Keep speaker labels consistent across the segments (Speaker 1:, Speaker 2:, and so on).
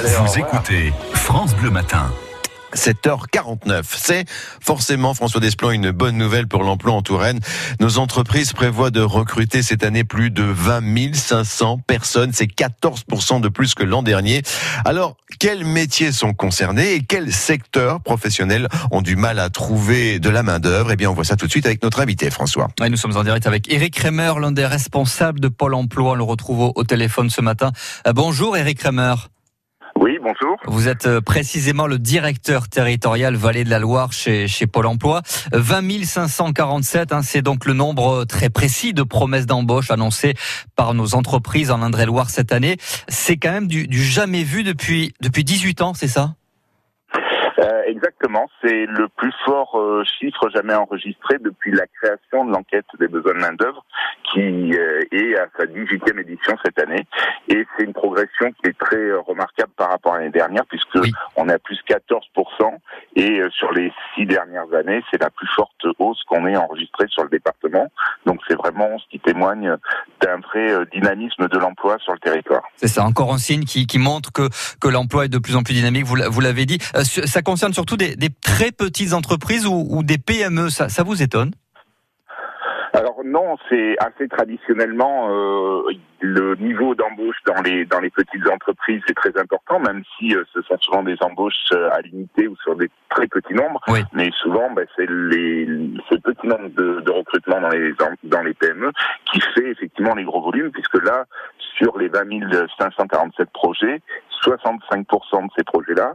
Speaker 1: Vous écoutez France Bleu Matin.
Speaker 2: 7h49. C'est forcément, François Desplan, une bonne nouvelle pour l'emploi en Touraine. Nos entreprises prévoient de recruter cette année plus de 20 500 personnes. C'est 14% de plus que l'an dernier. Alors, quels métiers sont concernés et quels secteurs professionnels ont du mal à trouver de la main-d'œuvre? Eh bien, on voit ça tout de suite avec notre invité, François.
Speaker 3: Ouais, nous sommes en direct avec Eric Kremer, l'un des responsables de Pôle emploi. On le retrouve au, au téléphone ce matin. Euh, bonjour, Eric Kremer.
Speaker 4: Oui, bonjour.
Speaker 3: Vous êtes euh, précisément le directeur territorial Vallée de la Loire chez, chez Pôle emploi. 20 547, hein, c'est donc le nombre très précis de promesses d'embauche annoncées par nos entreprises en Indre-et-Loire cette année. C'est quand même du, du jamais vu depuis, depuis 18 ans, c'est ça?
Speaker 4: Euh, exactement, c'est le plus fort euh, chiffre jamais enregistré depuis la création de l'enquête des besoins de main-d'œuvre qui euh, est à sa 18e édition cette année. Et c'est une progression qui est très euh, remarquable par rapport à l'année dernière puisque
Speaker 3: Oui.
Speaker 4: on est à plus 14% et sur les six dernières années, c'est la plus forte hausse qu'on ait enregistrée sur le département. Donc c'est vraiment ce qui témoigne d'un vrai euh, dynamisme de l'emploi sur le territoire.
Speaker 3: C'est ça, encore un signe qui, montre que, l'emploi est de plus en plus dynamique, vous, l'a- vous l'avez dit. Euh, ça concerne surtout des, très petites entreprises ou, des PME, ça vous étonne?
Speaker 4: Alors non, c'est assez traditionnellement euh, le niveau d'embauche dans les dans les petites entreprises est très important, même si euh, ce sont souvent des embauches euh, à l'unité ou sur des très petits nombres.
Speaker 3: Oui.
Speaker 4: Mais souvent, ben, c'est les ce petit nombre de, de recrutements dans les dans les PME qui fait effectivement les gros volumes, puisque là, sur les 20 547 projets, 65% de ces projets-là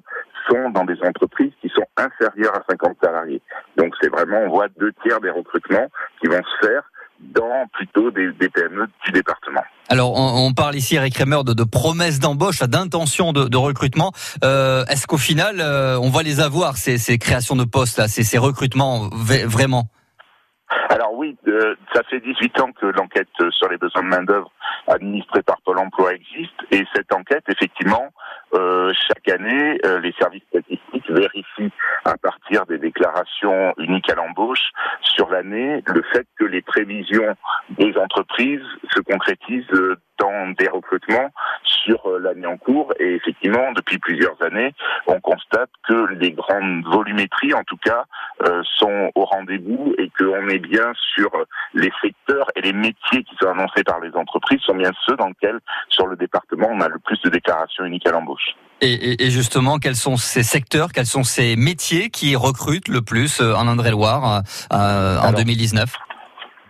Speaker 4: sont dans des entreprises qui sont inférieures à 50 salariés. Donc c'est vraiment, on voit deux tiers des recrutements qui vont se faire dans plutôt des, des PME du département.
Speaker 3: Alors, on, on parle ici, Eric Kremer, de, de promesses d'embauche, d'intention de, de recrutement. Euh, Est-ce qu'au final, euh, on va les avoir, ces, ces créations de postes, là, ces, ces recrutements, vraiment?
Speaker 4: Alors oui, euh, ça fait 18 ans que l'enquête sur les besoins de main-d'œuvre administrée par Pôle emploi existe et cette enquête, effectivement, euh, chaque année, euh, les services des déclarations uniques à l'embauche sur l'année le fait que les prévisions des entreprises se concrétisent dans des recrutements sur euh, l'année en cours et effectivement, depuis plusieurs années, on constate que les grandes volumétries, en tout cas, euh, sont au rendez-vous et qu'on est bien sur les secteurs et les métiers qui sont annoncés par les entreprises sont bien ceux dans lesquels, sur le département, on a le plus de déclarations uniques à l'embauche.
Speaker 3: Et, et- et justement, quels sont ces secteurs, quels sont ces métiers qui recrutent le plus euh, en Indre-et-Loire euh, en
Speaker 4: Alors,
Speaker 3: 2019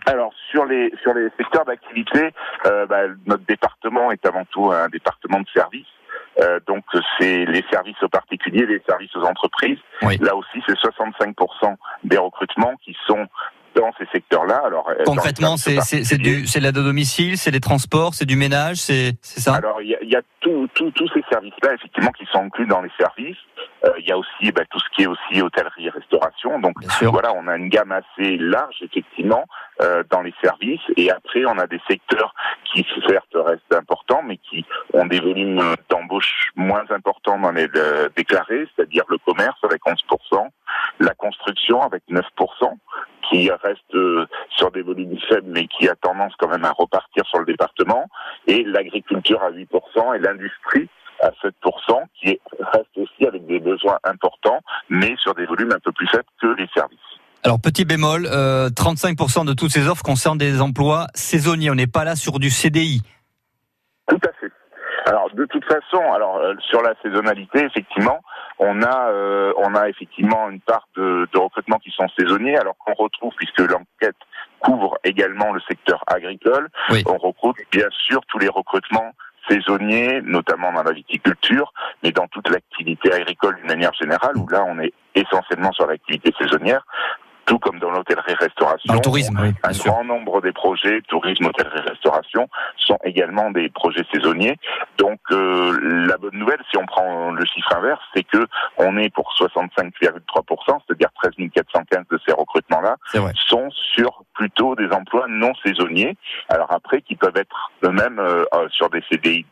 Speaker 4: Alors sur les sur les secteurs d'activité, euh, bah, notre département est avant tout un département de services. Euh, donc c'est les services aux particuliers, les services aux entreprises.
Speaker 3: Oui.
Speaker 4: Là aussi, c'est 65% des recrutements qui sont dans ces secteurs-là. Alors les
Speaker 3: Concrètement, c'est c'est l'aide à domicile, c'est des transports, c'est du ménage, c'est c'est ça?
Speaker 4: Alors, il y a, y a tout- tout- tous ces services-là, effectivement, qui sont inclus dans les services. Euh, il y a aussi bah, tout ce qui est aussi hôtellerie et restauration. Donc, voilà, on a une gamme assez large, effectivement, euh, dans les services. Et après, on a des secteurs qui, certes, restent importants, mais qui ont des volumes d'embauche moins importants dans les euh, déclarés, c'est-à-dire le commerce avec 11%, la construction avec 9%, qui reste euh, sur des volumes faibles, mais qui a tendance quand même à repartir sur le département, et l'agriculture à 8% et l'industrie à 7%, qui est- reste aussi avec des besoins importants, mais sur des volumes un peu plus faibles que les services.
Speaker 3: Alors petit bémol, euh, 35% de toutes ces offres concernent des emplois saisonniers. On n'est pas là sur du CDI.
Speaker 4: Tout à fait. Alors de toute façon, alors euh, sur la saisonnalité, effectivement, on a euh, on a effectivement une part de, de recrutements qui sont saisonniers, alors qu'on retrouve puisque l'enquête couvre également le secteur agricole,
Speaker 3: Oui.
Speaker 4: on recrute bien sûr tous les recrutements saisonniers, notamment dans la viticulture, mais dans toute l'activité agricole d'une manière générale, où là on est essentiellement sur l'activité saisonnière, tout comme dans l'hôtellerie-restauration.
Speaker 3: Le tourisme, oui,
Speaker 4: Un
Speaker 3: sûr.
Speaker 4: grand nombre des projets, tourisme, hôtellerie-restauration, sont également des projets saisonniers. Donc euh, la bonne nouvelle, si on prend le chiffre inverse, c'est que on est pour 65,3%, c'est-à-dire 13 415 de ces recrutements-là, sont sur plutôt des emplois non saisonniers. Alors après, qui peuvent être eux-mêmes euh, euh, sur des CDI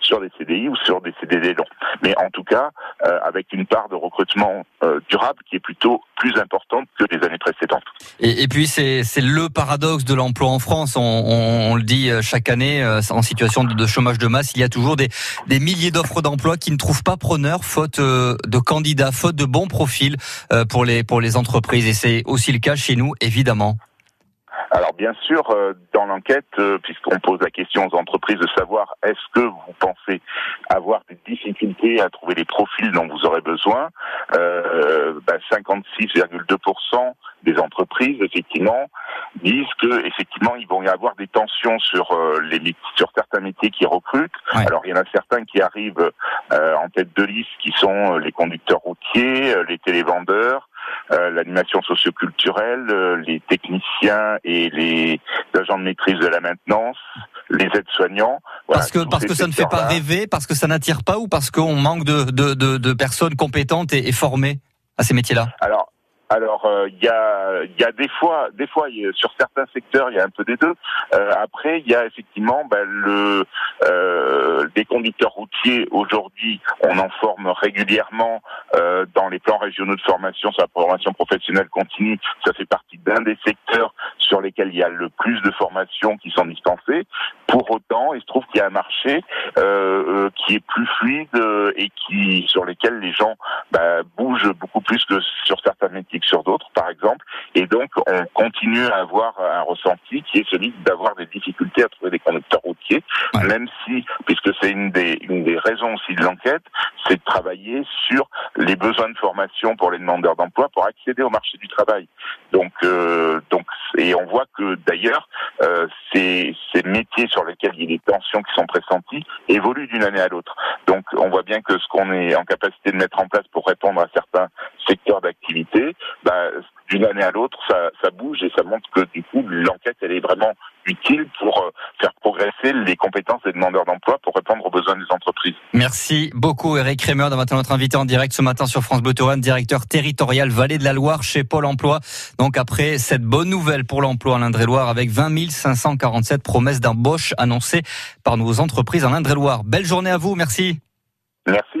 Speaker 4: sur des CDI ou sur des CDD longs. Mais en tout cas, euh, avec une part de recrutement euh, durable qui est plutôt plus importante
Speaker 3: Et, puis c'est le paradoxe de l'emploi en France. On, le dit euh, chaque année, en situation de, chômage de masse, il y a toujours des, des milliers d'offres d'emploi qui ne trouvent pas preneur, faute de candidats, faute de bons profils pour les pour les entreprises. Et c'est aussi le cas chez nous, évidemment.
Speaker 4: Alors bien sûr, euh, dans l'enquête, euh, puisqu'on pose la question aux entreprises de savoir est-ce que vous pensez avoir des difficultés à trouver les profils dont vous aurez besoin, euh, ben 56,2% des entreprises effectivement disent que effectivement ils vont y avoir des tensions sur euh, les sur certains métiers qui recrutent. Alors il y en a certains qui arrivent en tête de liste qui sont les conducteurs routiers, les télévendeurs, l'animation socioculturelle, euh, les techniciens et les agents de maîtrise de la maintenance, les aides-soignants.
Speaker 3: parce que parce que ça ne fait pas rêver, parce que ça n'attire pas ou parce qu'on manque de, de, de, de, personnes compétentes et, et formées à ces métiers-là?
Speaker 4: Alors alors euh, il y a il y a des fois des fois sur certains secteurs il y a un peu des deux. Euh, après il y a effectivement ben, le euh, des conducteurs routiers aujourd'hui on en forme régulièrement euh, dans les plans régionaux de formation sur la formation professionnelle continue. Ça fait partie d'un des secteurs sur lesquels il y a le plus de formations qui sont dispensées. Pour autant il se trouve qu'il y a un marché euh, qui est plus fluide et qui sur lesquels les gens ben, bougent beaucoup plus que sur certains métiers sur d'autres, par exemple. Et donc, on continue à avoir un ressenti qui est celui d'avoir des difficultés à trouver des conducteurs routiers, même si, puisque c'est une des, une des raisons aussi de l'enquête, c'est de travailler sur les besoins de formation pour les demandeurs d'emploi pour accéder au marché du travail. Donc, euh, donc, et on voit que d'ailleurs, euh, ces, métiers sur lesquels il y a des tensions qui sont pressenties évoluent d'une année à l'autre. Donc, on voit bien que ce qu'on est en capacité de mettre en place pour répondre à certains secteurs d'activité, bah, d'une année à l'autre, ça, ça, bouge et ça montre que du coup, l'enquête, elle est vraiment utile pour euh, faire progresser les compétences des demandeurs d'emploi pour répondre aux besoins des entreprises.
Speaker 3: Merci beaucoup, Eric Kremer, d'avoir été notre invité en direct ce matin sur France Bleu Touraine, directeur territorial Vallée de la Loire chez Pôle Emploi. Donc après cette bonne nouvelle pour l'emploi en Indre-et-Loire avec 20 547 promesses d'embauche annoncées par nos entreprises en Indre-et-Loire. Belle journée à vous, merci.
Speaker 4: Merci.